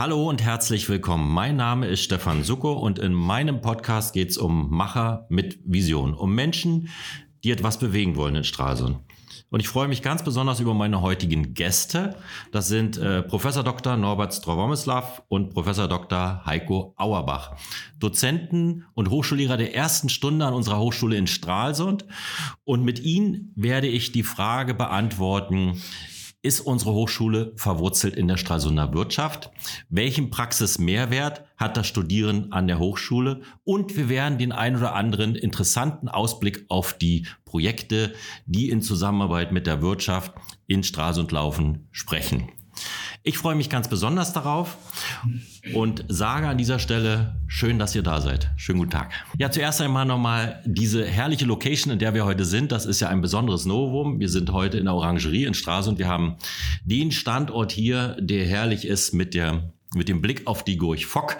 Hallo und herzlich willkommen. Mein Name ist Stefan Sucko und in meinem Podcast geht es um Macher mit Vision, um Menschen, die etwas bewegen wollen in Stralsund. Und ich freue mich ganz besonders über meine heutigen Gäste. Das sind äh, Professor Dr. Norbert Strowomislav und Professor Dr. Heiko Auerbach, Dozenten und Hochschullehrer der ersten Stunde an unserer Hochschule in Stralsund. Und mit ihnen werde ich die Frage beantworten, ist unsere Hochschule verwurzelt in der Stralsunder Wirtschaft? Welchen Praxismehrwert hat das Studieren an der Hochschule? Und wir werden den ein oder anderen interessanten Ausblick auf die Projekte, die in Zusammenarbeit mit der Wirtschaft in Stralsund laufen, sprechen. Ich freue mich ganz besonders darauf und sage an dieser Stelle, schön, dass ihr da seid. Schönen guten Tag. Ja, zuerst einmal nochmal diese herrliche Location, in der wir heute sind. Das ist ja ein besonderes Novum. Wir sind heute in der Orangerie in Stralsund. Wir haben den Standort hier, der herrlich ist mit der mit dem Blick auf die Gurch Fock.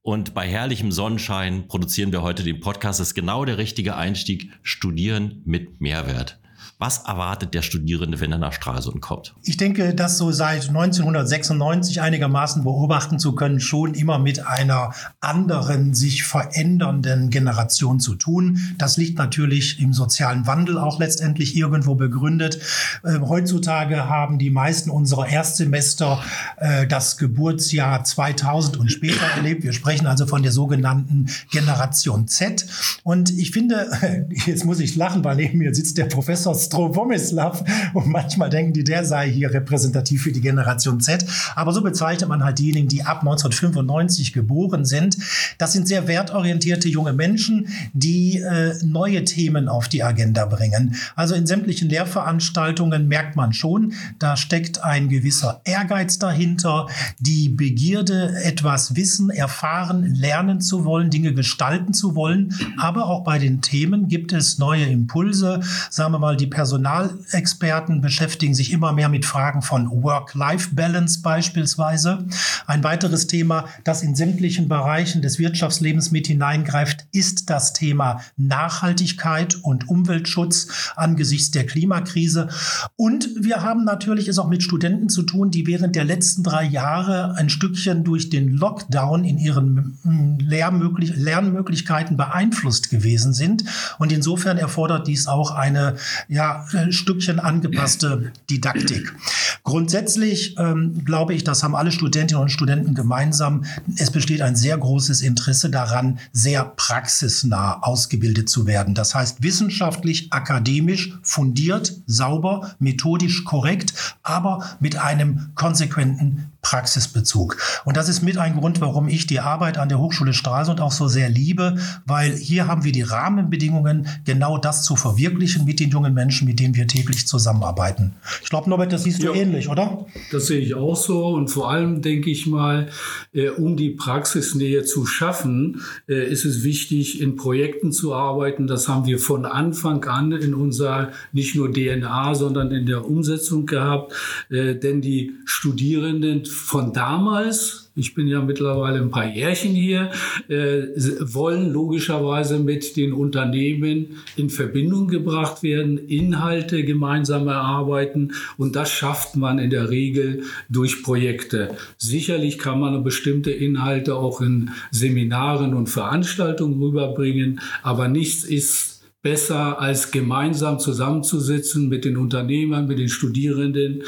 Und bei herrlichem Sonnenschein produzieren wir heute den Podcast. Das ist genau der richtige Einstieg. Studieren mit Mehrwert. Was erwartet der Studierende, wenn er nach Stralsund kommt? Ich denke, das so seit 1996 einigermaßen beobachten zu können, schon immer mit einer anderen, sich verändernden Generation zu tun. Das liegt natürlich im sozialen Wandel auch letztendlich irgendwo begründet. Äh, heutzutage haben die meisten unserer Erstsemester äh, das Geburtsjahr 2000 und später erlebt. Wir sprechen also von der sogenannten Generation Z. Und ich finde, jetzt muss ich lachen, weil neben mir sitzt der Professor Strowomislav. Und manchmal denken die, der sei hier repräsentativ für die Generation Z. Aber so bezeichnet man halt diejenigen, die ab 1995 geboren sind. Das sind sehr wertorientierte junge Menschen, die äh, neue Themen auf die Agenda bringen. Also in sämtlichen Lehrveranstaltungen merkt man schon, da steckt ein gewisser Ehrgeiz dahinter, die Begierde, etwas wissen, erfahren, lernen zu wollen, Dinge gestalten zu wollen. Aber auch bei den Themen gibt es neue Impulse. Sagen wir mal, die Personalexperten beschäftigen sich immer mehr mit Fragen von Work-Life-Balance beispielsweise. Ein weiteres Thema, das in sämtlichen Bereichen des Wirtschaftslebens mit hineingreift, ist das Thema Nachhaltigkeit und Umweltschutz angesichts der Klimakrise. Und wir haben natürlich es auch mit Studenten zu tun, die während der letzten drei Jahre ein Stückchen durch den Lockdown in ihren hm, Lernmöglichkeiten beeinflusst gewesen sind. Und insofern erfordert dies auch eine ja, ja, Stückchen angepasste Didaktik. Grundsätzlich ähm, glaube ich, das haben alle Studentinnen und Studenten gemeinsam. Es besteht ein sehr großes Interesse daran, sehr praxisnah ausgebildet zu werden. Das heißt, wissenschaftlich, akademisch, fundiert, sauber, methodisch korrekt, aber mit einem konsequenten Praxisbezug. Und das ist mit ein Grund, warum ich die Arbeit an der Hochschule Stralsund auch so sehr liebe, weil hier haben wir die Rahmenbedingungen, genau das zu verwirklichen mit den jungen Menschen, mit denen wir täglich zusammenarbeiten. Ich glaube, Norbert, das siehst du ja, ähnlich, oder? Das sehe ich auch so. Und vor allem denke ich mal, äh, um die Praxisnähe zu schaffen, äh, ist es wichtig, in Projekten zu arbeiten. Das haben wir von Anfang an in unserer nicht nur DNA, sondern in der Umsetzung gehabt. Äh, denn die Studierenden von damals, ich bin ja mittlerweile ein paar Jährchen hier, äh, wollen logischerweise mit den Unternehmen in Verbindung gebracht werden, Inhalte gemeinsam erarbeiten und das schafft man in der Regel durch Projekte. Sicherlich kann man bestimmte Inhalte auch in Seminaren und Veranstaltungen rüberbringen, aber nichts ist besser als gemeinsam zusammenzusitzen mit den Unternehmern, mit den Studierenden,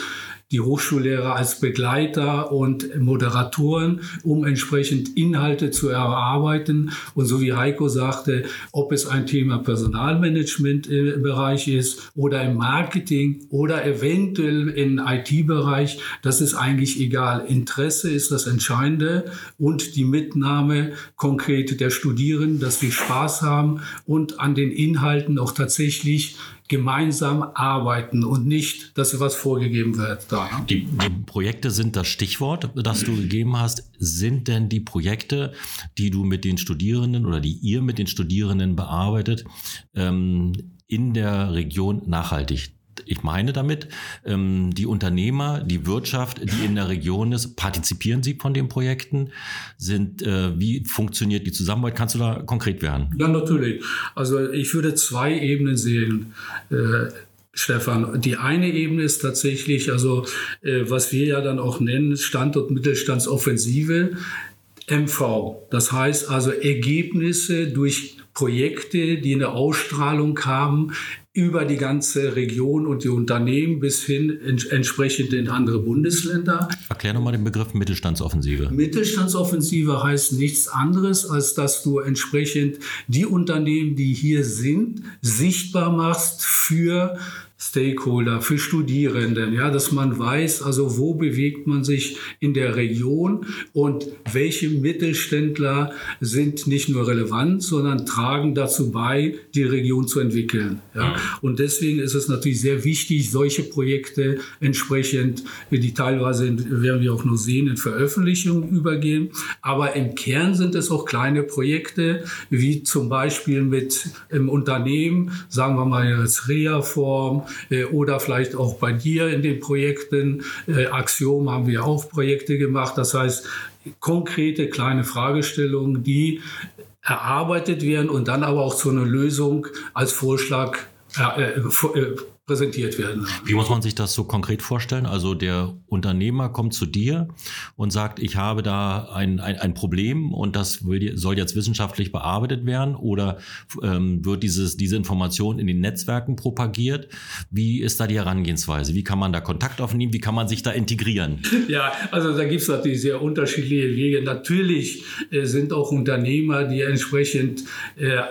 die Hochschullehrer als Begleiter und Moderatoren, um entsprechend Inhalte zu erarbeiten. Und so wie Heiko sagte, ob es ein Thema Personalmanagement im Bereich ist oder im Marketing oder eventuell im IT-Bereich, das ist eigentlich egal. Interesse ist das Entscheidende und die Mitnahme konkret der Studierenden, dass wir Spaß haben und an den Inhalten auch tatsächlich gemeinsam arbeiten und nicht, dass was vorgegeben wird. Da, die, die, Projekte sind das Stichwort, das du gegeben hast. Sind denn die Projekte, die du mit den Studierenden oder die ihr mit den Studierenden bearbeitet, ähm, in der Region nachhaltig? Ich meine damit, ähm, die Unternehmer, die Wirtschaft, die in der Region ist, partizipieren sie von den Projekten? Sind, äh, wie funktioniert die Zusammenarbeit? Kannst du da konkret werden? Ja, natürlich. Also ich würde zwei Ebenen sehen. Äh, Stefan. Die eine Ebene ist tatsächlich, also äh, was wir ja dann auch nennen, Standort Mittelstandsoffensive, MV. Das heißt also Ergebnisse durch Projekte, die eine Ausstrahlung haben über die ganze Region und die Unternehmen bis hin entsprechend in andere Bundesländer. Erklär nochmal den Begriff Mittelstandsoffensive. Mittelstandsoffensive heißt nichts anderes, als dass du entsprechend die Unternehmen, die hier sind, sichtbar machst für Stakeholder, für Studierenden, ja, dass man weiß, also wo bewegt man sich in der Region und welche Mittelständler sind nicht nur relevant, sondern tragen dazu bei, die Region zu entwickeln. Ja. Und deswegen ist es natürlich sehr wichtig, solche Projekte entsprechend, die teilweise werden wir auch nur sehen, in Veröffentlichungen übergehen. Aber im Kern sind es auch kleine Projekte, wie zum Beispiel mit im Unternehmen, sagen wir mal als Reha-Form, oder vielleicht auch bei dir in den Projekten. Äh, Axiom haben wir auch Projekte gemacht. Das heißt, konkrete kleine Fragestellungen, die erarbeitet werden und dann aber auch zu einer Lösung als Vorschlag äh, äh, präsentiert werden. Wie muss man sich das so konkret vorstellen? Also der Unternehmer kommt zu dir und sagt, ich habe da ein, ein, ein Problem und das will, soll jetzt wissenschaftlich bearbeitet werden oder ähm, wird dieses, diese Information in den Netzwerken propagiert? Wie ist da die Herangehensweise? Wie kann man da Kontakt aufnehmen? Wie kann man sich da integrieren? Ja, also da gibt es natürlich sehr unterschiedliche Wege. Natürlich äh, sind auch Unternehmer, die entsprechend äh,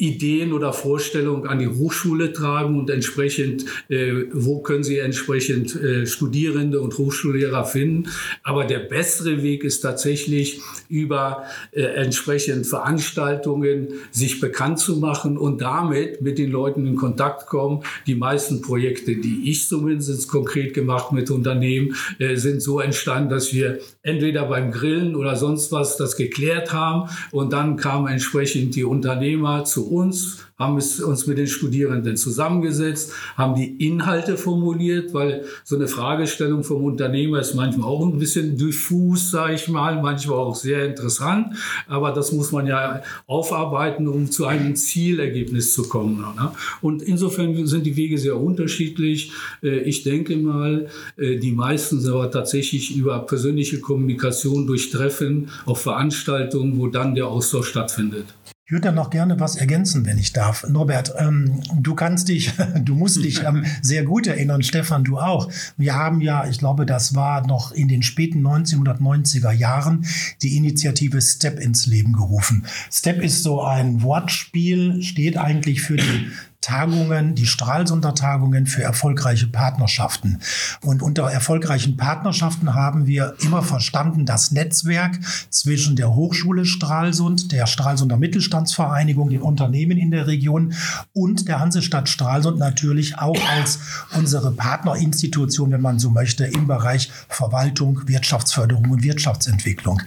Ideen oder Vorstellungen an die Hochschule tragen und entsprechend, äh, wo können sie entsprechend äh, Studierende und Hochschullehrer finden. Aber der bessere Weg ist tatsächlich über äh, entsprechend Veranstaltungen sich bekannt zu machen und damit mit den Leuten in Kontakt kommen. Die meisten Projekte, die ich zumindest konkret gemacht mit Unternehmen, äh, sind so entstanden, dass wir entweder beim Grillen oder sonst was das geklärt haben und dann kamen entsprechend die Unternehmer zu uns haben uns mit den Studierenden zusammengesetzt, haben die Inhalte formuliert, weil so eine Fragestellung vom Unternehmer ist manchmal auch ein bisschen diffus, sage ich mal, manchmal auch sehr interessant, aber das muss man ja aufarbeiten, um zu einem Zielergebnis zu kommen. Ne? Und insofern sind die Wege sehr unterschiedlich. Äh, ich denke mal, äh, die meisten sind aber tatsächlich über persönliche Kommunikation durch Treffen auf Veranstaltungen, wo dann der Austausch stattfindet. Ich würde da noch gerne was ergänzen, wenn ich darf. Norbert, ähm, du kannst dich, du musst dich ähm, sehr gut erinnern, Stefan, du auch. Wir haben ja, ich glaube, das war noch in den späten 1990er Jahren, die Initiative STEP ins Leben gerufen. STEP ist so ein Wortspiel, steht eigentlich für die Tagungen, die Stralsunder-Tagungen für erfolgreiche Partnerschaften. Und unter erfolgreichen Partnerschaften haben wir immer verstanden, das Netzwerk zwischen der Hochschule Stralsund, der Stralsunder Mittelstandsvereinigung, den Unternehmen in der Region und der Hansestadt Stralsund natürlich auch als unsere Partnerinstitution, wenn man so möchte, im Bereich Verwaltung, Wirtschaftsförderung und Wirtschaftsentwicklung.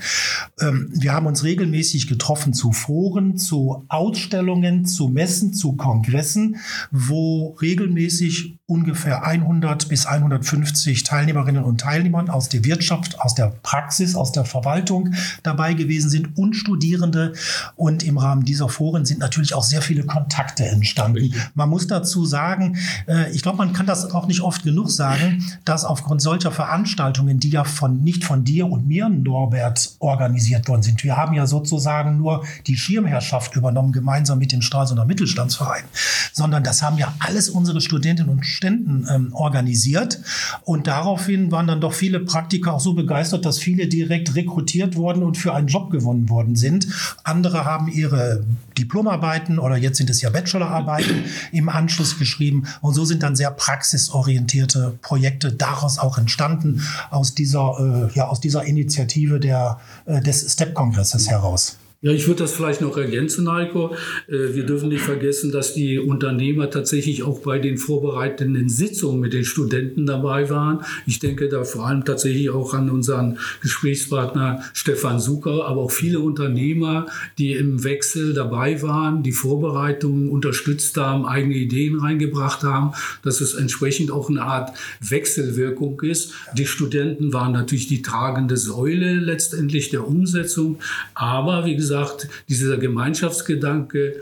Ähm, wir haben uns regelmäßig getroffen zu Foren, zu Ausstellungen, zu Messen, zu Kongressen Wo regelmäßig ungefähr 100 bis 150 Teilnehmerinnen und Teilnehmer aus der Wirtschaft, aus der Praxis, aus der Verwaltung dabei gewesen sind und Studierende. Und im Rahmen dieser Foren sind natürlich auch sehr viele Kontakte entstanden. Man muss dazu sagen, äh, ich glaube, man kann das auch nicht oft genug sagen, dass aufgrund solcher Veranstaltungen, die ja von, nicht von dir und mir, Norbert, organisiert worden sind, wir haben ja sozusagen nur die Schirmherrschaft übernommen, gemeinsam mit dem Stralsunder Mittelstandsverein, sondern das haben ja alles unsere Studentinnen und Ständen ähm, organisiert. Und daraufhin waren dann doch viele Praktiker auch so begeistert, dass viele direkt rekrutiert wurden und für einen Job gewonnen worden sind. Andere haben ihre Diplomarbeiten oder jetzt sind es ja Bachelorarbeiten im Anschluss geschrieben. Und so sind dann sehr praxisorientierte Projekte daraus auch entstanden, aus dieser, äh, ja, aus dieser Initiative der, äh, des STEP-Kongresses heraus. Ja, ich würde das vielleicht noch ergänzen, Heiko. Äh, wir dürfen nicht vergessen, dass die Unternehmer tatsächlich auch bei den vorbereitenden Sitzungen mit den Studenten dabei waren. Ich denke da vor allem tatsächlich auch an unseren Gesprächspartner Stefan Suker, aber auch viele Unternehmer, die im Wechsel dabei waren, die Vorbereitungen unterstützt haben, eigene Ideen reingebracht haben, dass es entsprechend auch eine Art Wechselwirkung ist. Die Studenten waren natürlich die tragende Säule letztendlich der Umsetzung, aber wie gesagt, gesagt, dieser Gemeinschaftsgedanke,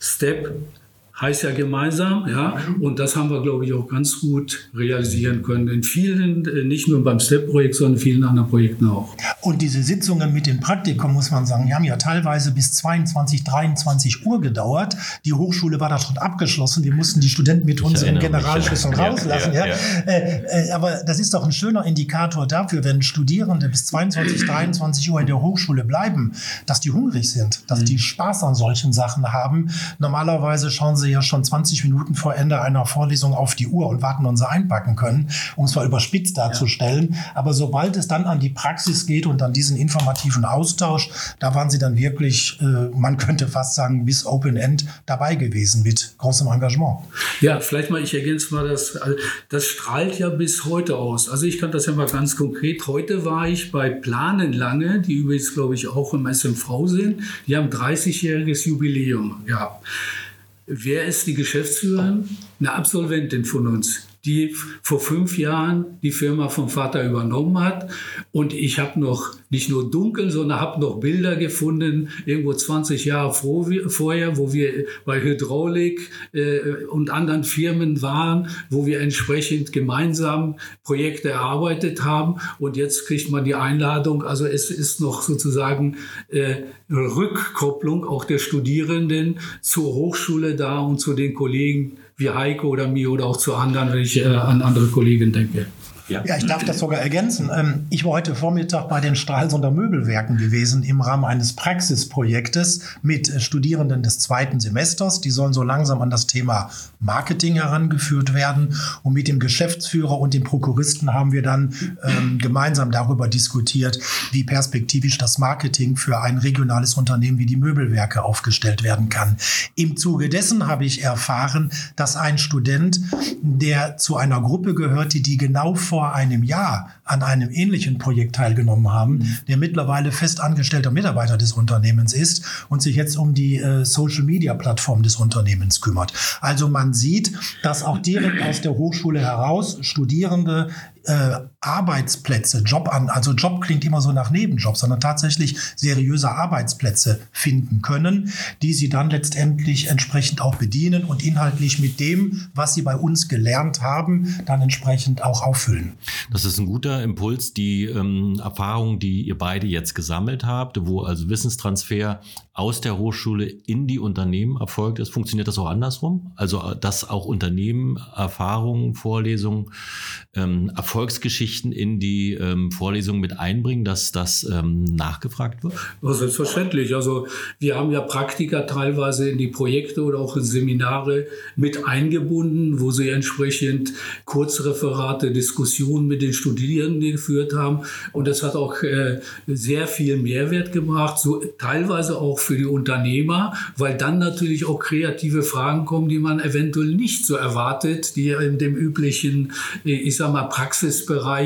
Step heißt ja gemeinsam, ja. Und das haben wir, glaube ich, auch ganz gut realisieren können. In vielen, äh, nicht nur beim STEP-Projekt, sondern in vielen anderen Projekten auch. Und diese Sitzungen mit dem Praktikum, muss man sagen, die haben ja teilweise bis 22, 23 Uhr gedauert. Die Hochschule war da schon abgeschlossen. Wir mussten die Studenten mit unseren Generalschlüsseln rauslassen. Ja, ja, ja. Äh, äh, aber das ist doch ein schöner Indikator dafür, wenn Studierende bis 22, 23 Uhr in der Hochschule bleiben, dass die hungrig sind, dass mhm. die Spaß an solchen Sachen haben. Normalerweise schauen sie ja schon 20 Minuten vor Ende einer Vorlesung auf die Uhr und warten, wann sie einpacken können, um es mal überspitzt darzustellen. Ja. Aber sobald es dann an die Praxis geht und an diesen informativen Austausch, da waren sie dann wirklich, äh, man könnte fast sagen, bis Open End dabei gewesen mit großem Engagement. Ja, vielleicht mal, ich ergänze mal, das, also, das strahlt ja bis heute aus. Also ich kann das ja mal ganz konkret. Heute war ich bei Planen lange, die übrigens, glaube ich, auch im SMV sind. Die haben 30-jähriges Jubiläum gehabt. Wer ist die Geschäftsführerin? Eine Absolventin von uns die vor fünf Jahren die Firma vom Vater übernommen hat. Und ich habe noch nicht nur dunkel, sondern habe noch Bilder gefunden, irgendwo 20 Jahre vorher, wo wir bei Hydraulik äh, und anderen Firmen waren, wo wir entsprechend gemeinsam Projekte erarbeitet haben. Und jetzt kriegt man die Einladung. Also es ist noch sozusagen äh, Rückkopplung auch der Studierenden zur Hochschule da und zu den Kollegen, wie Heiko oder mir oder auch zu anderen, wenn ich äh, an andere Kollegen denke. Ja. ja, ich darf das sogar ergänzen. Ähm, ich war heute Vormittag bei den Stralsunder Möbelwerken gewesen im Rahmen eines Praxisprojektes mit äh, Studierenden des zweiten Semesters. Die sollen so langsam an das Thema Marketing herangeführt werden. Und mit dem Geschäftsführer und dem Prokuristen haben wir dann ähm, gemeinsam darüber diskutiert, wie perspektivisch das Marketing für ein regionales Unternehmen wie die Möbelwerke aufgestellt werden kann. Im Zuge dessen habe ich erfahren, dass ein Student, der zu einer Gruppe gehört, die genau vor einem Jahr an einem ähnlichen Projekt teilgenommen haben, mhm. der mittlerweile fest angestellter Mitarbeiter des Unternehmens ist und sich jetzt um die äh, Social-Media-Plattform des Unternehmens kümmert. Also man sieht, dass auch direkt aus der Hochschule heraus Studierende äh, Arbeitsplätze, Job an, also Job klingt immer so nach Nebenjob, sondern tatsächlich seriöse Arbeitsplätze finden können, die sie dann letztendlich entsprechend auch bedienen und inhaltlich mit dem, was sie bei uns gelernt haben, dann entsprechend auch auffüllen. Das ist ein guter Impuls, die ähm, Erfahrung, die ihr beide jetzt gesammelt habt, wo also Wissenstransfer aus der Hochschule in die Unternehmen erfolgt ist. Funktioniert das auch andersrum? Also, dass auch Unternehmen Erfahrungen, Vorlesungen, ähm, Erfolgsgeschichten in die ähm, Vorlesungen mit einbringen, dass das ähm, nachgefragt wird? Ja, selbstverständlich. Also, wir haben ja Praktiker teilweise in die Projekte oder auch in Seminare mit eingebunden, wo sie entsprechend Kurzreferate, Diskussionen mit den Studierenden geführt haben. Und das hat auch äh, sehr viel Mehrwert gebracht, so teilweise auch für die Unternehmer, weil dann natürlich auch kreative Fragen kommen, die man eventuell nicht so erwartet, die in dem üblichen, äh, ich sag mal, Praxisbereich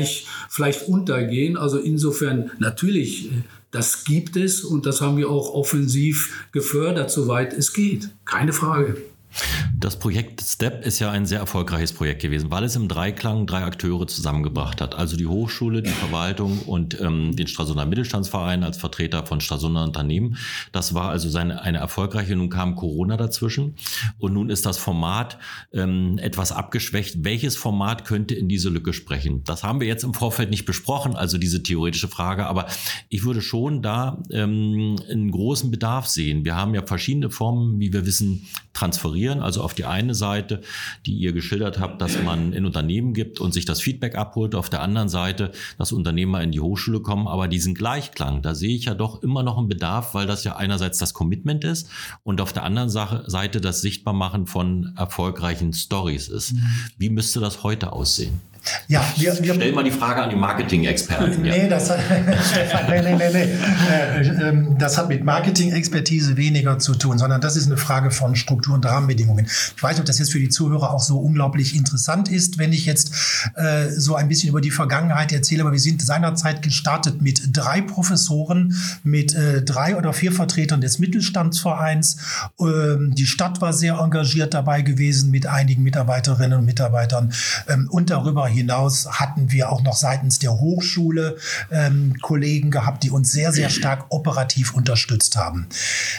vielleicht untergehen. Also insofern natürlich, äh, das gibt es und das haben wir auch offensiv gefördert, soweit es geht. Keine Frage. Das Projekt STEP ist ja ein sehr erfolgreiches Projekt gewesen, weil es im Dreiklang drei Akteure zusammengebracht hat. Also die Hochschule, die Verwaltung und ähm, den Stralsunder Mittelstandsverein als Vertreter von Stralsunder Unternehmen. Das war also seine, eine erfolgreiche. Nun kam Corona dazwischen und nun ist das Format ähm, etwas abgeschwächt. Welches Format könnte in diese Lücke sprechen? Das haben wir jetzt im Vorfeld nicht besprochen, also diese theoretische Frage. Aber ich würde schon da ähm, einen großen Bedarf sehen. Wir haben ja verschiedene Formen, wie wir wissen, transferieren. Also auf die eine Seite, die ihr geschildert habt, dass man in Unternehmen gibt und sich das Feedback abholt. Auf der anderen Seite, dass Unternehmer in die Hochschule kommen. Aber diesen Gleichklang, da sehe ich ja doch immer noch einen Bedarf, weil das ja einerseits das Commitment ist und auf der anderen Seite das Sichtbarmachen von erfolgreichen Stories ist. Mhm. Wie müsste das heute aussehen? Ja, wir, wir Stell mal die Frage an die Marketing-Experten. Nee, ja. das, nee, nee, nee, nee. Äh, ähm, das hat mit Marketing-Expertise weniger zu tun, sondern das ist eine Frage von Struktur und Rahmenbedingungen. Ich weiß nicht, ob das jetzt für die Zuhörer auch so unglaublich interessant ist, wenn ich jetzt äh, so ein bisschen über die Vergangenheit erzähle, aber wir sind seinerzeit gestartet mit drei Professoren, mit äh, drei oder vier Vertretern des Mittelstandsvereins. Ähm, die Stadt war sehr engagiert dabei gewesen mit einigen Mitarbeiterinnen und Mitarbeitern ähm, und darüber hinaus hatten wir auch noch seitens der Hochschule ähm, Kollegen gehabt, die uns sehr, sehr stark operativ unterstützt haben.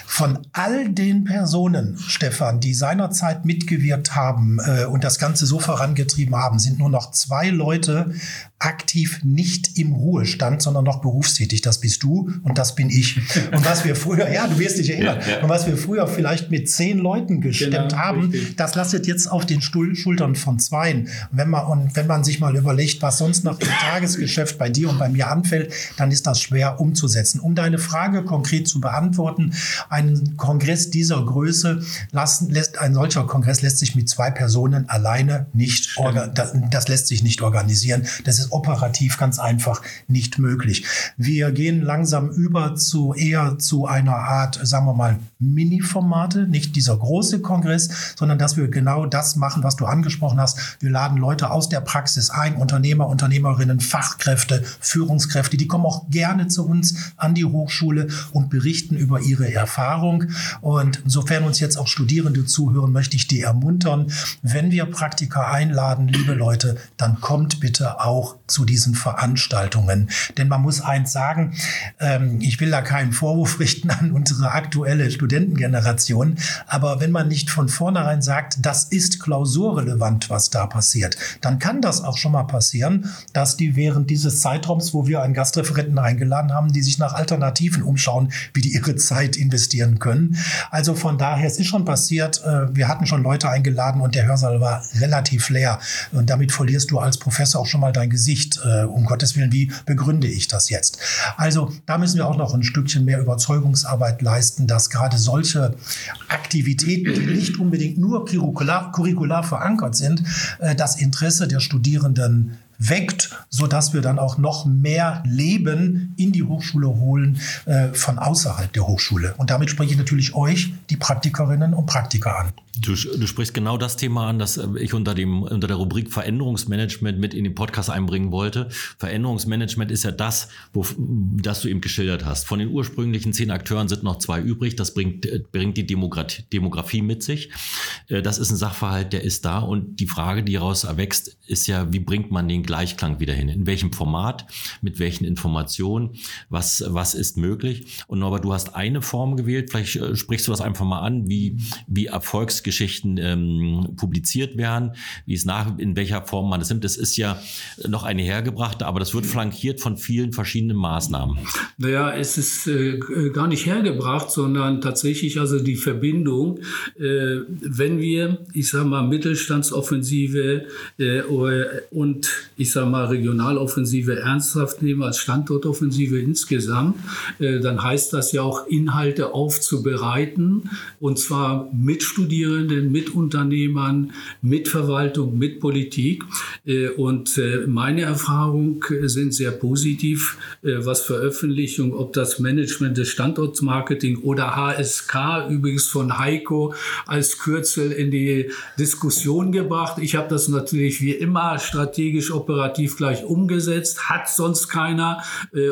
Von all den Personen, Stefan, die seinerzeit mitgewirkt haben äh, und das Ganze so vorangetrieben haben, sind nur noch zwei Leute aktiv nicht im Ruhestand, sondern noch berufstätig. Das bist du und das bin ich. Und was wir früher, ja, du wirst dich erinnern, ja, ja. und was wir früher vielleicht mit zehn Leuten gestemmt genau, haben, richtig. das lastet jetzt auf den Stuhl, Schultern von zweien. Wenn man, und wenn man sich mal überlegt, was sonst noch im Tagesgeschäft bei dir und bei mir anfällt, dann ist das schwer umzusetzen. Um deine Frage konkret zu beantworten, ein Kongress dieser Größe lassen, lässt, ein solcher Kongress lässt sich mit zwei Personen alleine nicht, das, das lässt sich nicht organisieren. Das ist operativ ganz einfach nicht möglich. Wir gehen langsam über zu eher zu einer Art, sagen wir mal, Mini-Formate, nicht dieser große Kongress, sondern dass wir genau das machen, was du angesprochen hast. Wir laden Leute aus der Praxis ein, Unternehmer, Unternehmerinnen, Fachkräfte, Führungskräfte, die kommen auch gerne zu uns an die Hochschule und berichten über ihre Erfahrung. Und insofern uns jetzt auch Studierende zuhören, möchte ich die ermuntern, wenn wir Praktiker einladen, liebe Leute, dann kommt bitte auch zu diesen Veranstaltungen. Denn man muss eins sagen, ähm, ich will da keinen Vorwurf richten an unsere aktuelle Studentengeneration, aber wenn man nicht von vornherein sagt, das ist klausurrelevant, was da passiert, dann kann das auch schon mal passieren, dass die während dieses Zeitraums, wo wir einen Gastreferenten eingeladen haben, die sich nach Alternativen umschauen, wie die ihre Zeit investieren können. Also von daher, es ist schon passiert, äh, wir hatten schon Leute eingeladen und der Hörsaal war relativ leer. Und damit verlierst du als Professor auch schon mal dein Gesicht nicht, äh, um Gottes Willen, wie begründe ich das jetzt? Also da müssen wir auch noch ein Stückchen mehr Überzeugungsarbeit leisten, dass gerade solche Aktivitäten, die nicht unbedingt nur curricular, curricular verankert sind, äh, das Interesse der Studierenden weckt, so dass wir dann auch noch mehr Leben in die Hochschule holen äh, von außerhalb der Hochschule. Und damit spreche ich natürlich euch, die Praktikerinnen und Praktiker an. Du, du, sprichst genau das Thema an, das äh, ich unter, dem, unter der Rubrik Veränderungsmanagement mit in den Podcast einbringen wollte. Veränderungsmanagement ist ja das, wo, das du eben geschildert hast. Von den ursprünglichen zehn Akteuren sind noch zwei übrig. Das bringt, äh, bringt die Demografie, Demografie mit sich. Äh, das ist ein Sachverhalt, der ist da. Und die Frage, die daraus erwächst, ist ja, wie bringt man den Gleichklang wieder hin? In welchem Format? Mit welchen Informationen? Was, was ist möglich? Und Norbert, du hast eine Form gewählt. Vielleicht sprichst du das einfach mal an, wie, wie Erfolgs Geschichten ähm, publiziert werden, wie es nach, in welcher Form man es nimmt. Das ist ja noch eine hergebrachte, aber das wird flankiert von vielen verschiedenen Maßnahmen. Naja, es ist äh, gar nicht hergebracht, sondern tatsächlich also die Verbindung, äh, wenn wir, ich sage mal, Mittelstandsoffensive äh, und ich sage mal Regionaloffensive ernsthaft nehmen als Standortoffensive insgesamt, äh, dann heißt das ja auch Inhalte aufzubereiten und zwar mit Studierenden mit Unternehmern, mit Verwaltung, mit Politik. Äh, und äh, meine Erfahrungen sind sehr positiv, was Veröffentlichung, ob das Management des Standortsmarketing oder HSK, übrigens von Heiko als Kürzel in die Diskussion gebracht. Ich habe das natürlich wie immer strategisch operativ gleich umgesetzt, hat sonst keiner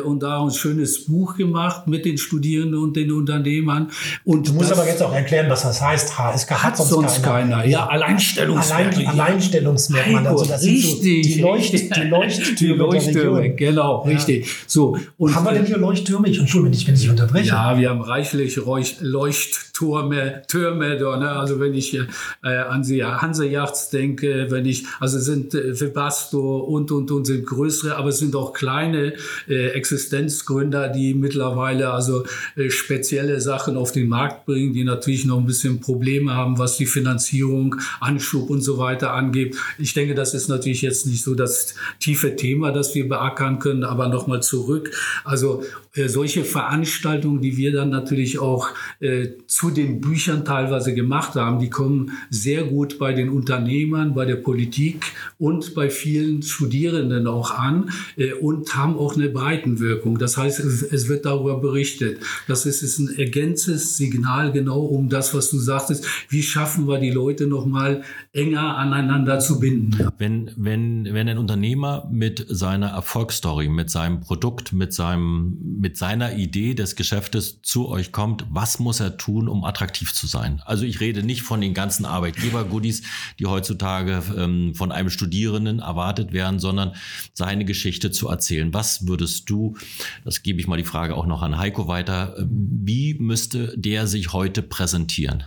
und da ein schönes Buch gemacht mit den Studierenden und den Unternehmern. Und du musst aber jetzt auch erklären, was das heißt. HSK hat sonst, sonst keiner. keiner. Ja, Alleinstellungsmerkmal. Allein, Alleinstellungsmerkmal. Also das richtig, so die, Leucht, die Leuchttürme. Die Leuchttürme, genau, ja. richtig. So, und haben wir denn hier Leuchttürme? Ich entschuldige mich, wenn ich unterbreche. Ja, wir haben reichlich Leuchttürme, Türme ne? Also wenn ich äh, an die Hansejachts denke, wenn ich, also sind äh, Webasto und, und, und sind größere, aber es sind auch kleine äh, Existenzgründer, die mittlerweile also äh, spezielle Sachen auf den Markt bringen, die natürlich noch ein bisschen Probleme haben, was die Finanzierung, Anschub und so weiter angeht. Ich denke, das ist natürlich jetzt nicht so das tiefe Thema, das wir beackern können, aber nochmal zurück. Also solche Veranstaltungen, die wir dann natürlich auch äh, zu den Büchern teilweise gemacht haben, die kommen sehr gut bei den Unternehmern, bei der Politik und bei vielen Studierenden auch an äh, und haben auch eine Breitenwirkung. Das heißt, es, es wird darüber berichtet. Das ist, ist ein ergänzendes Signal genau um das, was du sagtest. Wie schaffen wir die Leute noch mal enger aneinander zu binden? Wenn, wenn, wenn ein Unternehmer mit seiner Erfolgsstory, mit seinem Produkt, mit seinem, mit mit seiner Idee des Geschäftes zu euch kommt, was muss er tun, um attraktiv zu sein? Also ich rede nicht von den ganzen Arbeitgeber-Goodies, die heutzutage ähm, von einem Studierenden erwartet werden, sondern seine Geschichte zu erzählen. Was würdest du, das gebe ich mal die Frage auch noch an Heiko weiter, wie müsste der sich heute präsentieren?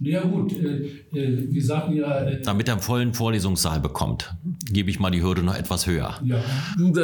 Ja gut, äh, äh, wir sagten ja... Äh, Damit er einen vollen Vorlesungssaal bekommt, gebe ich mal die Hürde noch etwas höher. Ja,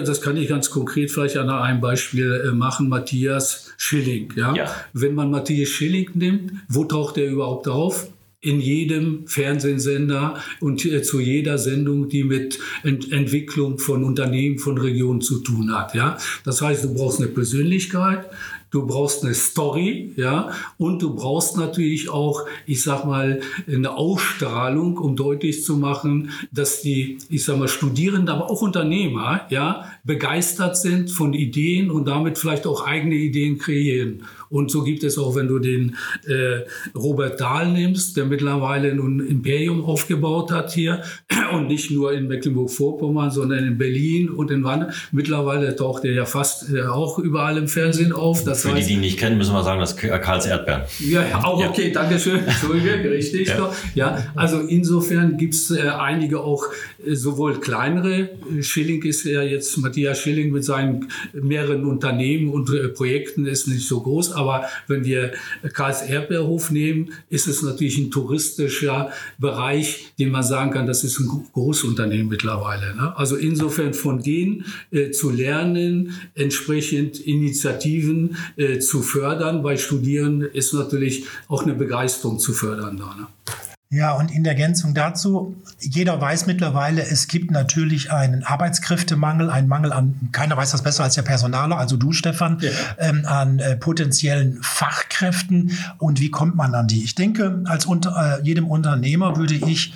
das kann ich ganz konkret vielleicht an einem Beispiel äh, machen. Matthias Schilling. Ja? ja? Wenn man Matthias Schilling nimmt, wo taucht er überhaupt auf? in jedem Fernsehsender und äh, zu jeder Sendung, die mit Ent Entwicklung von Unternehmen, von Regionen zu tun hat. Ja, das heißt, du brauchst eine Persönlichkeit, du brauchst eine Story, ja, und du brauchst natürlich auch, ich sag mal, eine Ausstrahlung, um deutlich zu machen, dass die, ich sag mal, Studierenden, aber auch Unternehmer, ja, begeistert sind von Ideen und damit vielleicht auch eigene Ideen kreieren. Und so gibt es auch, wenn du den äh, Robert Dahl nimmst, der mittlerweile ein Imperium aufgebaut hat hier und nicht nur in Mecklenburg-Vorpommern, sondern in Berlin und in Wanne. Mittlerweile taucht er ja fast äh, auch überall im Fernsehen auf. Das Für heißt, die, die nicht kennen, müssen wir sagen, das Karls Erdbeeren. Ja, auch okay, ja. danke schön. Entschuldige, richtig. Ja. ja, also insofern gibt es äh, einige auch äh, sowohl kleinere. Schilling ist ja jetzt, Matthias Schilling mit seinen mehreren Unternehmen und äh, Projekten ist nicht so groß, aber wenn wir Karls Erdbeerhof nehmen, ist es natürlich ein touristischer Bereich, den man sagen kann, das ist ein Großunternehmen mittlerweile. Ne? Also insofern von denen äh, zu lernen, entsprechend Initiativen äh, zu fördern bei Studieren ist natürlich auch eine Begeisterung zu fördern da. Ne? Ja, und in Ergänzung dazu, jeder weiß mittlerweile, es gibt natürlich einen Arbeitskräftemangel, einen Mangel an, keiner weiß das besser als der Personaler, also du, Stefan, ja. ähm, an äh, potenziellen Fachkräften. Und wie kommt man an die? Ich denke, als unter, äh, jedem Unternehmer würde ich,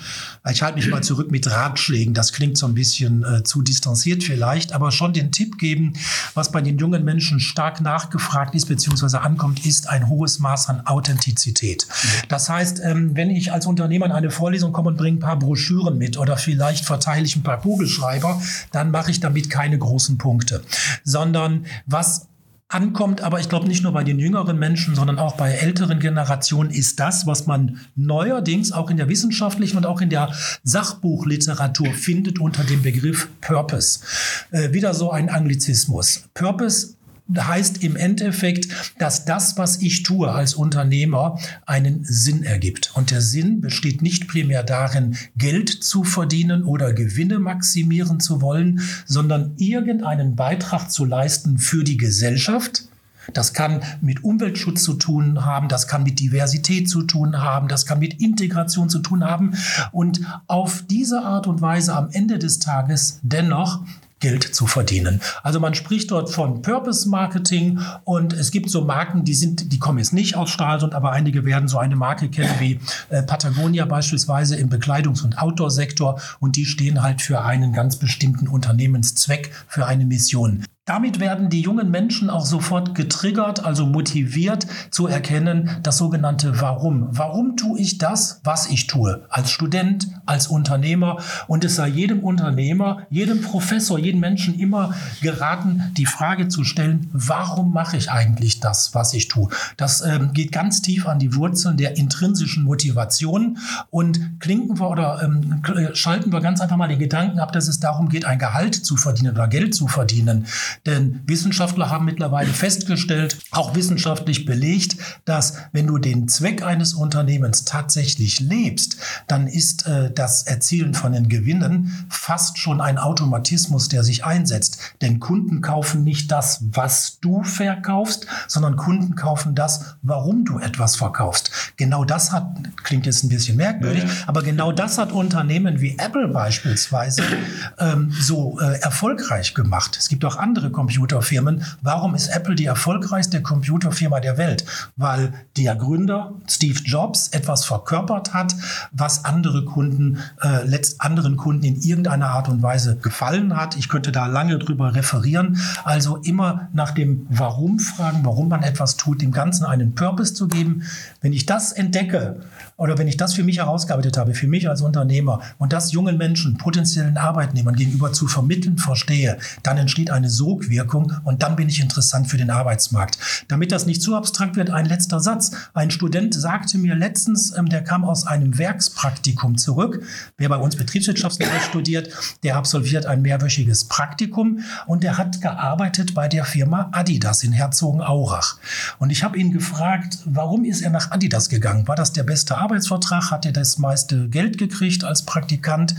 ich halte mich mal zurück mit Ratschlägen, das klingt so ein bisschen äh, zu distanziert vielleicht, aber schon den Tipp geben, was bei den jungen Menschen stark nachgefragt ist, beziehungsweise ankommt, ist ein hohes Maß an Authentizität. Das heißt, ähm, wenn ich als Unternehmer Unternehmer in eine Vorlesung komme und bringe ein paar Broschüren mit oder vielleicht verteile ich ein paar Kugelschreiber, dann mache ich damit keine großen Punkte. Sondern was ankommt, aber ich glaube nicht nur bei den jüngeren Menschen, sondern auch bei älteren Generationen, ist das, was man neuerdings auch in der wissenschaftlichen und auch in der Sachbuchliteratur findet unter dem Begriff Purpose. Äh, wieder so ein Anglizismus. Purpose heißt im Endeffekt, dass das, was ich tue als Unternehmer, einen Sinn ergibt. Und der Sinn besteht nicht primär darin, Geld zu verdienen oder Gewinne maximieren zu wollen, sondern irgendeinen Beitrag zu leisten für die Gesellschaft. Das kann mit Umweltschutz zu tun haben, das kann mit Diversität zu tun haben, das kann mit Integration zu tun haben und auf diese Art und Weise am Ende des Tages dennoch Geld zu verdienen. Also man spricht dort von Purpose Marketing und es gibt so Marken, die sind, die kommen jetzt nicht aus Stralsund, aber einige werden so eine Marke kennen wie äh, Patagonia beispielsweise im Bekleidungs- und Outdoor-Sektor und die stehen halt für einen ganz bestimmten Unternehmenszweck, für eine Mission. Damit werden die jungen Menschen auch sofort getriggert, also motiviert zu erkennen, das sogenannte Warum. Warum tue ich das, was ich tue? Als Student, als Unternehmer. Und es sei jedem Unternehmer, jedem Professor, jedem Menschen immer geraten, die Frage zu stellen, warum mache ich eigentlich das, was ich tue? Das ähm, geht ganz tief an die Wurzeln der intrinsischen Motivation. Und klinken wir oder ähm, schalten wir ganz einfach mal den Gedanken ab, dass es darum geht, ein Gehalt zu verdienen oder Geld zu verdienen. Denn Wissenschaftler haben mittlerweile festgestellt, auch wissenschaftlich belegt, dass wenn du den Zweck eines Unternehmens tatsächlich lebst, dann ist äh, das Erzielen von den Gewinnen fast schon ein Automatismus, der sich einsetzt. Denn Kunden kaufen nicht das, was du verkaufst, sondern Kunden kaufen das, warum du etwas verkaufst. Genau das hat, klingt jetzt ein bisschen merkwürdig, ja, ja. aber genau das hat Unternehmen wie Apple beispielsweise ähm, so äh, erfolgreich gemacht. Es gibt auch andere andere Computerfirmen. Warum ist Apple die erfolgreichste Computerfirma der Welt? Weil der Gründer Steve Jobs etwas verkörpert hat, was andere Kunden, äh, anderen Kunden in irgendeiner Art und Weise gefallen hat. Ich könnte da lange drüber referieren. Also immer nach dem Warum fragen, warum man etwas tut, dem Ganzen einen Purpose zu geben. Wenn ich das entdecke, oder wenn ich das für mich herausgearbeitet habe, für mich als Unternehmer und das jungen Menschen, potenziellen Arbeitnehmern gegenüber zu vermitteln verstehe, dann entsteht eine so Sogwirkung und dann bin ich interessant für den Arbeitsmarkt. Damit das nicht zu abstrakt wird, ein letzter Satz. Ein Student sagte mir letztens, ähm, der kam aus einem Werkspraktikum zurück. Wer bei uns Betriebswirtschaftslehre studiert, der absolviert ein mehrwöchiges Praktikum und der hat gearbeitet bei der Firma Adidas in Herzogenaurach. Und ich habe ihn gefragt, warum ist er nach Adidas gegangen? War das der beste Arbeitsvertrag? Hat er das meiste Geld gekriegt als Praktikant?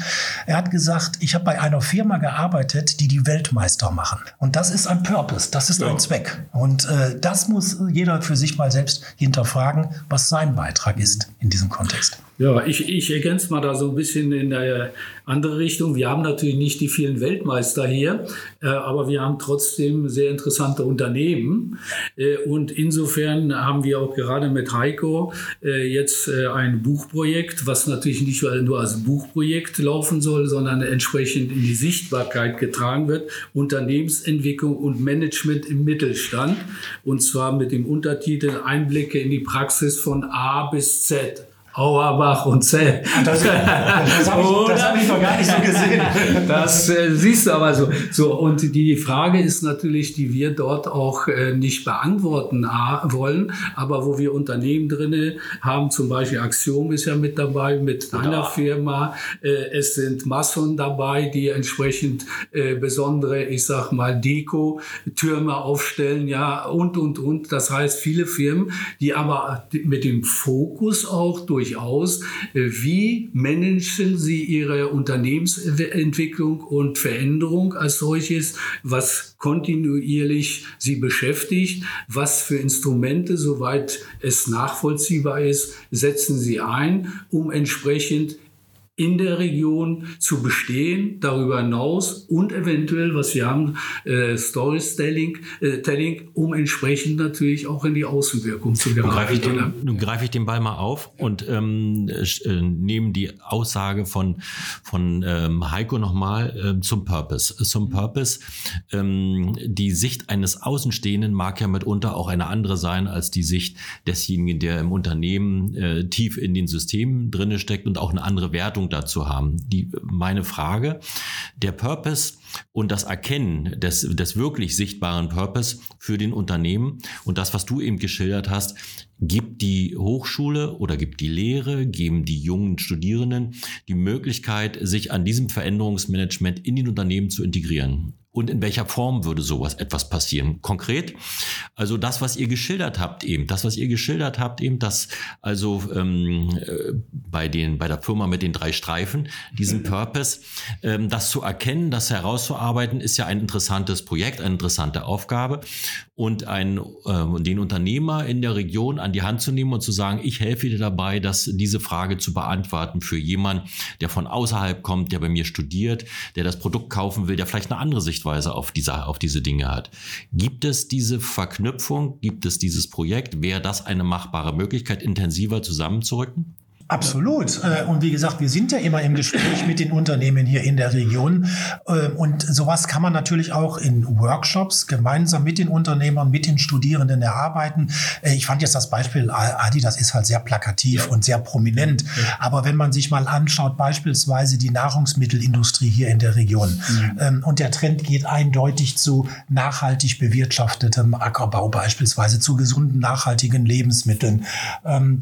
Er hat gesagt, ich habe bei einer Firma gearbeitet, die die Weltmeister machen. Und das ist ein Purpose, das ist ja. ein Zweck. Und äh, das muss jeder für sich mal selbst hinterfragen, was sein Beitrag ist in diesem Kontext. Ja, ich, ich ergänze mal da so ein bisschen in eine andere Richtung. Wir haben natürlich nicht die vielen Weltmeister hier, äh, aber wir haben trotzdem sehr interessante Unternehmen. Äh, und insofern haben wir auch gerade mit Heiko äh, jetzt äh, ein Buchprojekt, was natürlich nicht nur als Buchprojekt laufen soll, sondern entsprechend in die Sichtbarkeit getragen wird. Unternehmensentwicklung und Management im Mittelstand. Und zwar mit dem Untertitel Einblicke in die Praxis von A bis Z. Auerbach und Zell. Das, das habe ich, hab ich, noch gar nicht so gesehen. Das äh, siehst du aber so. so. Und die Frage ist natürlich, die wir dort auch äh, nicht beantworten wollen, aber wo wir Unternehmen drinne haben, zum Beispiel Axiom ist ja mit dabei, mit deiner ja. Firma. Äh, es sind Masson dabei, die entsprechend äh, besondere, ich sag mal, Deko-Türme aufstellen, ja, und, und, und. Das heißt, viele Firmen, die aber mit dem Fokus auch durch durchaus, äh, wie managen Sie Ihre Unternehmensentwicklung und Veränderung als solches, was kontinuierlich Sie beschäftigt, was für Instrumente, soweit es nachvollziehbar ist, setzen Sie ein, um entsprechend in der Region zu bestehen, darüber hinaus und eventuell, was wir haben, äh, Storytelling, äh, Telling, um entsprechend natürlich auch in die Außenwirkung zu geraten. Nun greife ich den, nun greife ich den Ball mal auf und ähm, äh, nehme die Aussage von, von ähm, Heiko nochmal äh, zum Purpose. Zum Purpose, ähm, die Sicht eines Außenstehenden mag ja mitunter auch eine andere sein als die Sicht desjenigen, der im Unternehmen äh, tief in den Systemen drinne steckt und auch eine andere Wertung Meinung dazu haben. Die, meine Frage, der Purpose und das Erkennen des, des wirklich sichtbaren Purpose für den Unternehmen und das, was du eben geschildert hast, gibt die Hochschule oder gibt die Lehre, geben die jungen Studierenden die Möglichkeit, sich an diesem Veränderungsmanagement in den Unternehmen zu integrieren und in welcher Form würde sowas etwas passieren? Konkret, also das, was ihr geschildert habt eben, das, was ihr geschildert habt eben, dass also ähm, äh, bei den bei der Firma mit den drei Streifen diesen Purpose, ähm, das zu erkennen, das herauszuarbeiten, ist ja ein interessantes Projekt, eine interessante Aufgabe und ein äh, den Unternehmer in der Region an die Hand zu nehmen und zu sagen, ich helfe dir dabei, dass diese Frage zu beantworten für jemanden, der von außerhalb kommt, der bei mir studiert, der das Produkt kaufen will, der vielleicht eine andere Sicht Sichtweise auf diese, auf diese Dinge hat. Gibt es diese Verknüpfung? Gibt es dieses Projekt? Wäre das eine machbare Möglichkeit, intensiver zusammenzurücken? Absolut. Äh, und wie gesagt, wir sind ja immer im Gespräch mit den Unternehmen hier in der Region. Ähm, und sowas kann man natürlich auch in Workshops gemeinsam mit den Unternehmern, mit den Studierenden erarbeiten. Äh, ich fand jetzt das Beispiel Adi, das ist halt sehr plakativ ja. und sehr prominent. Ja. Aber wenn man sich mal anschaut, beispielsweise die Nahrungsmittelindustrie hier in der Region, mhm. Ähm, und der Trend geht eindeutig zu nachhaltig bewirtschaftetem Ackerbau, beispielsweise zu gesunden, nachhaltigen Lebensmitteln, ähm,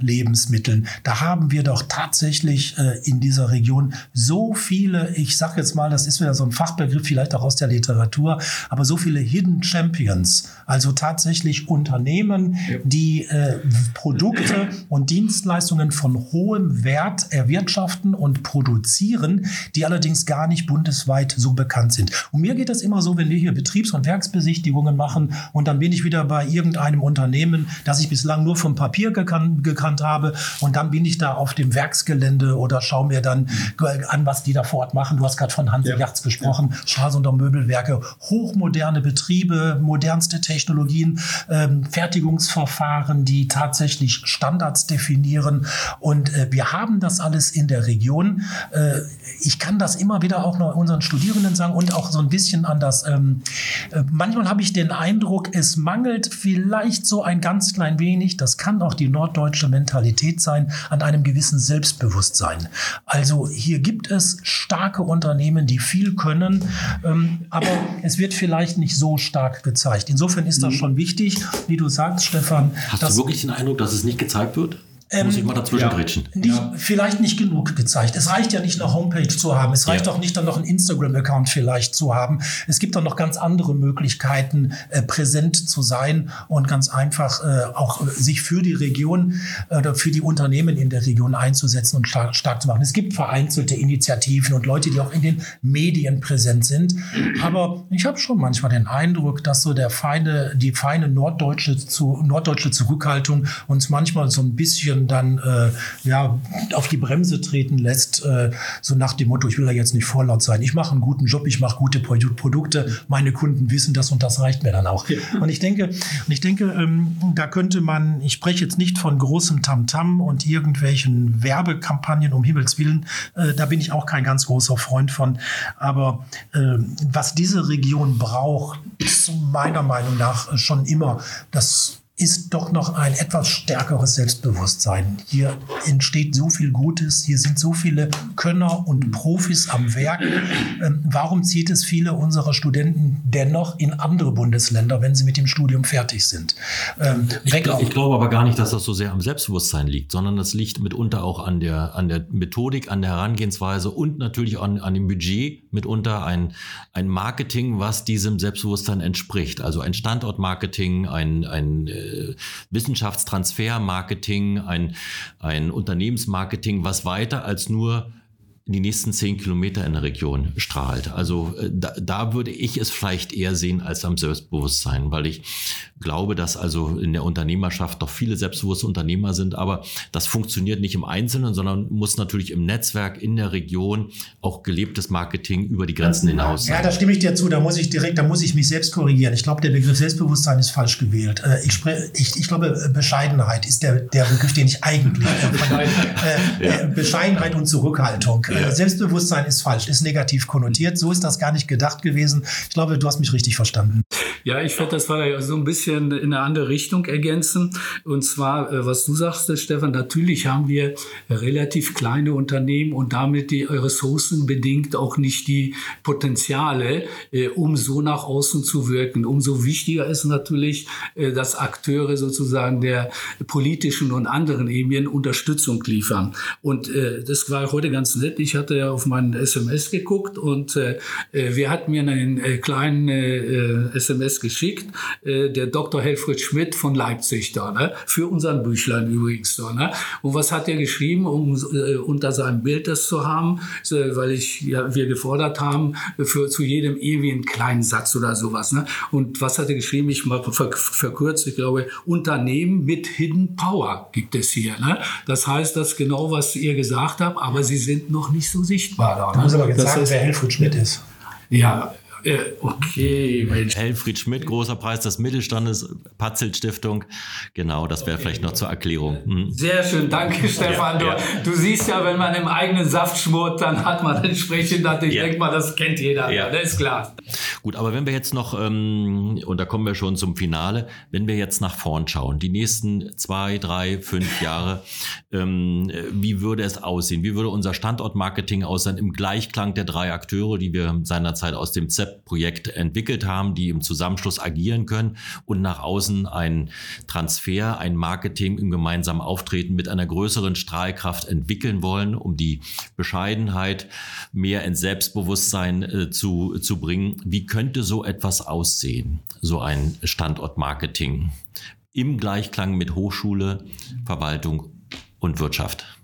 Lebensmitteln. Da haben wir doch tatsächlich äh, in dieser Region so viele, ich sage jetzt mal, das ist wieder so ein Fachbegriff, vielleicht auch aus der Literatur, aber so viele Hidden Champions, also tatsächlich Unternehmen, die äh, Produkte und Dienstleistungen von hohem Wert erwirtschaften und produzieren, die allerdings gar nicht bundesweit so bekannt sind. Und mir geht das immer so, wenn wir hier Betriebs- und Werksbesichtigungen machen und dann bin ich wieder bei irgendeinem Unternehmen, das ich bislang nur vom Papier gekannt, gekannt habe. Und dann bin ich da auf dem Werksgelände oder schaue mir dann an, was die da vor Ort machen. Du hast gerade von Hanse ja. Yachts gesprochen, ja. Und Möbelwerke, hochmoderne Betriebe, modernste Technologien, ähm, Fertigungsverfahren, die tatsächlich Standards definieren. Und äh, wir haben das alles in der Region. Äh, ich kann das immer wieder auch noch unseren Studierenden sagen und auch so ein bisschen an das. Ähm, äh, manchmal habe ich den Eindruck, es mangelt vielleicht so ein ganz klein wenig. Das kann auch die norddeutsche nordeutsche Mentalität sein, an einem gewissen Selbstbewusstsein. Also hier gibt es starke Unternehmen, die viel können, ähm, aber es wird vielleicht nicht so stark gezeigt. Insofern ist das mhm. schon wichtig, wie du sagst, Stefan. Hast du wirklich den Eindruck, dass es nicht gezeigt wird? Ähm, Muss ich mal dazwischen ja. Nicht, ja. Vielleicht nicht genug gezeigt. Es reicht ja nicht, eine Homepage zu haben. Es reicht ja. auch nicht, dann noch einen Instagram-Account vielleicht zu haben. Es gibt dann noch ganz andere Möglichkeiten, äh, präsent zu sein und ganz einfach äh, auch äh, sich für die Region oder für die Unternehmen in der Region einzusetzen und stark, stark zu machen. Es gibt vereinzelte Initiativen und Leute, die auch in den Medien präsent sind. Aber ich habe schon manchmal den Eindruck, dass so der feine, die feine norddeutsche, zu, norddeutsche Zurückhaltung uns manchmal so ein bisschen bisschen dann äh, ja, auf die Bremse treten lässt, äh, so nach dem Motto, ich will da jetzt nicht vorlaut sein. Ich mache einen guten Job, ich mache gute Produkte, meine Kunden wissen das und das reicht mir dann auch. Und ich denke, und ich denke ähm, da könnte man, ich spreche jetzt nicht von großem Tamtam -Tam und irgendwelchen Werbekampagnen, um Himmels Willen, äh, da bin ich auch kein ganz großer Freund von. Aber äh, was diese Region braucht, ist meiner Meinung nach schon immer das ist doch noch ein etwas stärkeres Selbstbewusstsein. Hier entsteht so viel Gutes, hier sind so viele Könner und Profis am Werk. Ähm, warum zieht es viele unserer Studenten dennoch in andere Bundesländer, wenn sie mit dem Studium fertig sind? Ähm, ich, ich glaube aber gar nicht, dass das so sehr am Selbstbewusstsein liegt, sondern das liegt mitunter auch an der, an der Methodik, an der Herangehensweise und natürlich an, an dem Budget, mitunter ein, ein Marketing, was diesem Selbstbewusstsein entspricht. Also ein Standortmarketing, ein, ein äh, Wissenschaftstransfer-Marketing, ein, ein Unternehmensmarketing, was weiter als nur die nächsten zehn Kilometer in der Region strahlt. Also äh, da, da würde ich es vielleicht eher sehen als am Selbstbewusstsein, weil ich glaube, dass also in der Unternehmerschaft doch viele selbstbewusste Unternehmer sind, aber das funktioniert nicht im Einzelnen, sondern muss natürlich im Netzwerk, in der Region auch gelebtes Marketing über die Grenzen hinaus sein. Ja, da stimme ich dir zu, da muss ich direkt, da muss ich mich selbst korrigieren. Ich glaube, der Begriff Selbstbewusstsein ist falsch gewählt. Äh, ich, spreche, ich, ich glaube, Bescheidenheit ist der, der Begriff, den ich eigentlich äh, ja. Bescheidenheit und Zurückhaltung. Ja. Selbstbewusstsein ist falsch, ist negativ konnotiert. So ist das gar nicht gedacht gewesen. Ich glaube, du hast mich richtig verstanden. Ja, ich werde das so ein bisschen in eine andere Richtung ergänzen. Und zwar, äh, was du sagst, Stefan, natürlich haben wir relativ kleine Unternehmen und damit die Ressourcen bedingt auch nicht die Potenziale, äh, um so nach außen zu wirken. Umso wichtiger ist natürlich, äh, dass Akteure sozusagen der politischen und anderen Ebenen Unterstützung liefern. Und das war heute ganz nett ich hatte ja auf meinen SMS geguckt und wir hatten mir einen kleinen äh, SMS geschickt, äh, der Dr. Helfried Schmidt von Leipzig da, ne? für unseren Büchlein übrigens da. Ne? Und was hat er geschrieben, um äh, unter seinem Bild das zu haben, weil ich ja, wir gefordert haben, für zu jedem einen kleinen Satz oder sowas. Ne? Und was hat er geschrieben? Ich mal ver verkürzt, ich glaube, Unternehmen mit Hidden Power gibt es hier. Ne? Das heißt, das genau, was ihr gesagt habt, aber sie sind noch nicht so sichtbar da. Ne? Du musst aber jetzt das sagen, wer Helfried Schmidt ist. Ja, okay, Mensch. Helfried Schmidt, großer Preis des Mittelstandes, Patzelt Stiftung. Genau, das wäre okay. vielleicht noch zur Erklärung. Mhm. Sehr schön, danke Stefan. Ja, ja. Du, siehst ja, wenn man im eigenen Saft schmort, dann hat man entsprechend, ich ja. denke mal, das kennt jeder. Ja. Das ist klar. Gut, aber wenn wir jetzt noch, ähm, und da kommen wir schon zum Finale, wenn wir jetzt nach vorn schauen, die nächsten zwei, drei, fünf Jahre, ähm, wie würde es aussehen? Wie würde unser Standortmarketing aussehen im Gleichklang der drei Akteure, die wir seinerzeit aus dem ZEP Projekt entwickelt haben, die im Zusammenschluss agieren können und nach außen ein Transfer, ein Marketing im gemeinsamen Auftreten mit einer größeren Strahlkraft entwickeln wollen, um die Bescheidenheit mehr ins Selbstbewusstsein äh, zu, zu bringen. Wie könnte so etwas aussehen, so ein Standortmarketing im Gleichklang mit Hochschule, Verwaltung und Wirtschaft?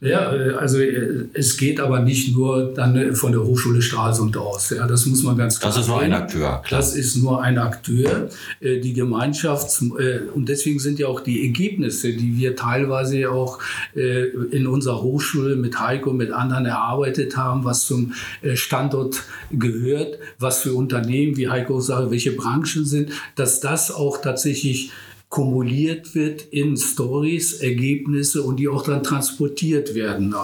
Ja, äh, also äh, es geht aber nicht nur dann äh, von der Hochschule Stralsund aus. Ja, das muss man ganz klar sagen. Das ist nur ein Akteur. Klar. Das ist nur ein Akteur. Die Gemeinschaft und deswegen sind ja auch die Ergebnisse, die wir teilweise auch in unserer Hochschule mit Heiko, mit anderen erarbeitet haben, was zum Standort gehört, was für Unternehmen, wie Heiko sagt, welche Branchen sind, dass das auch tatsächlich kumuliert wird in Stories, Ergebnisse und die auch dann transportiert werden.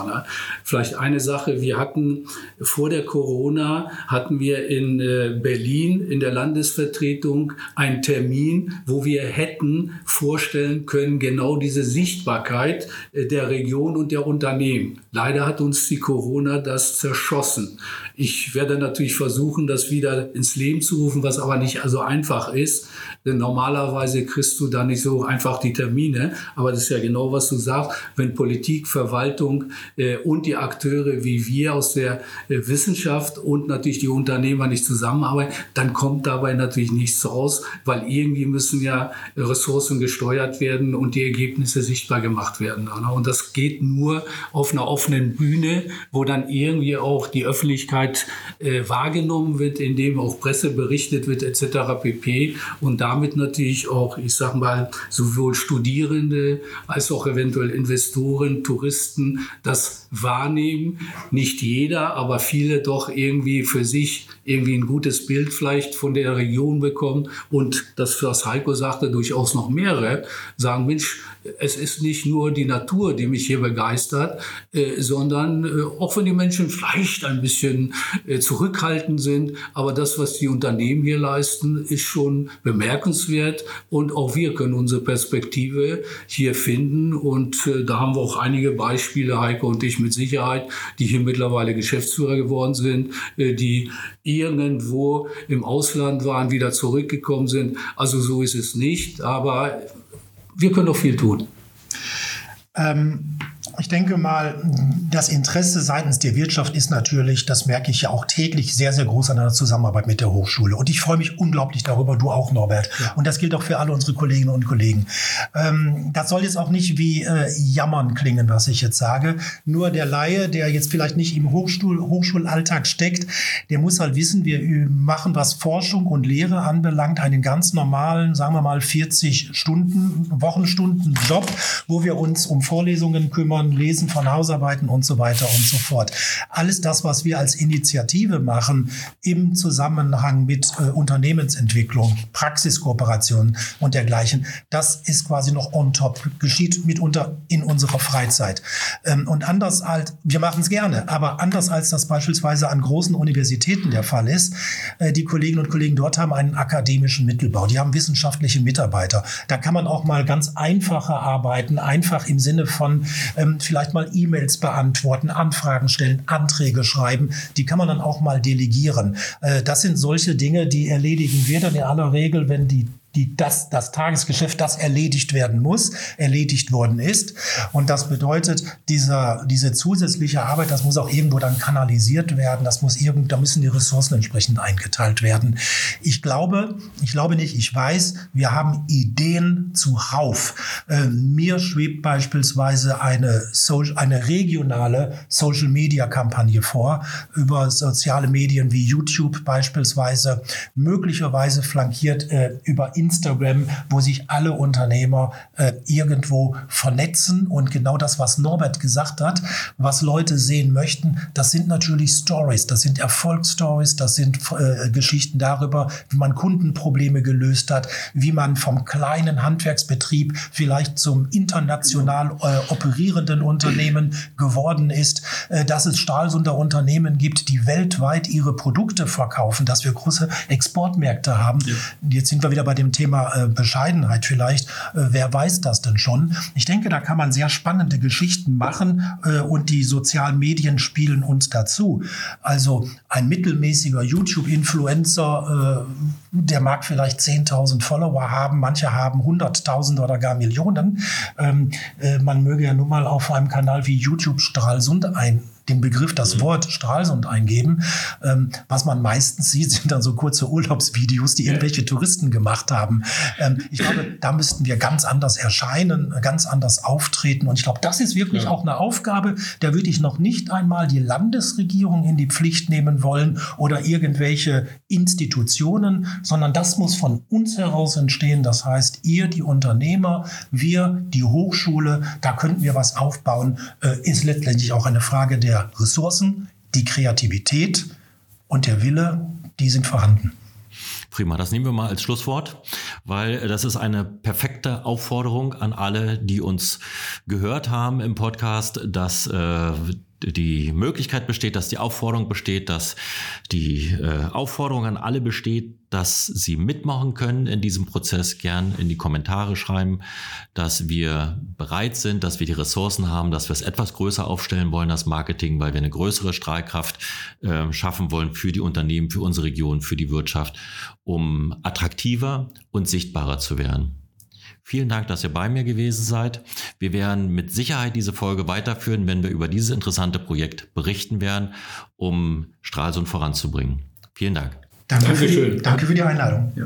Vielleicht eine Sache, wir hatten vor der Corona, hatten wir in äh, Berlin in der Landesvertretung einen Termin, wo wir hätten vorstellen können, genau diese Sichtbarkeit äh, der Region und der Unternehmen. Leider hat uns die Corona das zerschossen. Ich werde natürlich versuchen, das wieder ins Leben zu rufen, was aber nicht so einfach ist. Denn normalerweise kriegst du da nicht so einfach die Termine. Aber das ist ja genau, was du sagst. Wenn Politik, Verwaltung äh, und die Akteure wie wir aus der äh, Wissenschaft und natürlich die Unternehmer nicht zusammenarbeiten, dann kommt dabei natürlich nichts raus, weil irgendwie müssen ja Ressourcen gesteuert werden und die Ergebnisse sichtbar gemacht werden. Und das geht nur auf einer offenen Bühne, wo dann irgendwie auch die Öffentlichkeit äh, wahrgenommen wird, indem auch Presse berichtet wird etc. pp. Und damit natürlich auch, ich sag mal, sowohl Studierende als auch eventuell Investoren, Touristen das wahrnehmen. Nicht jeder, aber viele doch irgendwie für sich irgendwie ein gutes Bild vielleicht von der Region bekommen und das, was Heiko sagte, durchaus noch mehrere sagen, Mensch, es ist nicht nur die Natur, die mich hier begeistert, äh, sondern äh, auch wenn die Menschen vielleicht ein bisschen zurückhaltend sind, aber das, was die Unternehmen hier leisten, ist schon bemerkenswert und auch wir können unsere Perspektive hier finden und äh, da haben wir auch einige Beispiele, Heiko und ich mit Sicherheit, die hier mittlerweile Geschäftsführer geworden sind, äh, die irgendwo im Ausland waren, wieder zurückgekommen sind. Also so ist es nicht, aber wir können noch viel tun. Ähm, ich denke mal, das Interesse seitens der Wirtschaft ist natürlich, das merke ich ja auch täglich, sehr, sehr groß an einer Zusammenarbeit mit der Hochschule. Und ich freue mich unglaublich darüber, du auch, Norbert. Ja. Und das gilt auch für alle unsere Kolleginnen und Kollegen. Ähm, das soll jetzt auch nicht wie äh, Jammern klingen, was ich jetzt sage. Nur der Laie, der jetzt vielleicht nicht im Hochschul Hochschulalltag steckt, der muss halt wissen, wir machen, was Forschung und Lehre anbelangt, einen ganz normalen, sagen wir mal, 40 Stunden, Wochenstunden Job, wo wir uns um Vorlesungen kümmern, von Lesen von Hausarbeiten und so weiter und so fort. Alles das, was wir als Initiative machen im Zusammenhang mit äh, Unternehmensentwicklung, Praxiskooperation und dergleichen, das ist quasi noch on top, geschieht mitunter in unserer Freizeit. Ähm, und anders als, wir machen es gerne, aber anders als das beispielsweise an großen Universitäten der Fall ist, äh, die Kolleginnen und Kollegen dort haben einen akademischen Mittelbau, die haben wissenschaftliche Mitarbeiter. Da kann man auch mal ganz einfacher arbeiten, einfach im Sinne von, ähm, vielleicht mal E-Mails beantworten, Anfragen stellen, Anträge schreiben. Die kann man dann auch mal delegieren. Äh, das sind solche Dinge, die erledigen wir dann in aller Regel, wenn die die das, das Tagesgeschäft, das erledigt werden muss, erledigt worden ist. Und das bedeutet, dieser, diese zusätzliche Arbeit, das muss auch irgendwo dann kanalisiert werden. Das muss irgend, da müssen die Ressourcen entsprechend eingeteilt werden. Ich glaube, ich glaube nicht, ich weiß, wir haben Ideen zuhauf. Äh, mir schwebt beispielsweise eine, so eine regionale Social Media Kampagne vor über soziale Medien wie YouTube beispielsweise, möglicherweise flankiert äh, über Instagram Instagram, wo sich alle Unternehmer äh, irgendwo vernetzen. Und genau das, was Norbert gesagt hat, was Leute sehen möchten, das sind natürlich Stories, das sind Erfolgsstories, das sind äh, Geschichten darüber, wie man Kundenprobleme gelöst hat, wie man vom kleinen Handwerksbetrieb vielleicht zum international äh, operierenden Unternehmen geworden ist, äh, dass es Stahlsunder Unternehmen gibt, die weltweit ihre Produkte verkaufen, dass wir große Exportmärkte haben. Ja. Jetzt sind wir wieder bei dem Thema äh, Bescheidenheit vielleicht. Äh, wer weiß das denn schon? Ich denke, da kann man sehr spannende Geschichten machen äh, und die sozialen Medien spielen uns dazu. Also ein mittelmäßiger YouTube-Influencer, der mag vielleicht 10.000 Follower haben, manche haben 100.000 oder gar Millionen. Ähm, äh, man möge ja nun mal auf einem Kanal wie YouTube Stralsund ein den Begriff, das mhm. Wort Stralsund eingeben. Ähm, was man meistens sieht, sind dann so kurze Urlaubsvideos, die irgendwelche Touristen gemacht haben. Ähm, ich glaube, da müssten wir ganz anders erscheinen, ganz anders auftreten. Und ich glaube, das ist wirklich ja. auch eine Aufgabe. Da würde ich noch nicht einmal die Landesregierung in die Pflicht nehmen wollen oder irgendwelche Institutionen, sondern das muss von uns heraus entstehen. Das heißt, ihr, die Unternehmer, wir, die Hochschule, da könnten wir was aufbauen, äh, ist letztendlich auch eine Frage der der Ressourcen, die Kreativität und der Wille, die sind vorhanden. Prima, das nehmen wir mal als Schlusswort, weil das ist eine perfekte Aufforderung an alle, die uns gehört haben im Podcast, dass äh, die Möglichkeit besteht, dass die Aufforderung besteht, dass die äh, Aufforderung an alle besteht, dass sie mitmachen können in diesem Prozess, gern in die Kommentare schreiben, dass wir bereit sind, dass wir die Ressourcen haben, dass wir es etwas größer aufstellen wollen, das Marketing, weil wir eine größere Strahlkraft äh, schaffen wollen für die Unternehmen, für unsere Region, für die Wirtschaft, um attraktiver und sichtbarer zu werden. Vielen Dank, dass ihr bei mir gewesen seid. Wir werden mit Sicherheit diese Folge weiterführen, wenn wir über dieses interessante Projekt berichten werden, um Stralsund voranzubringen. Vielen Dank. Danke, für die, danke für die Einladung. Ja.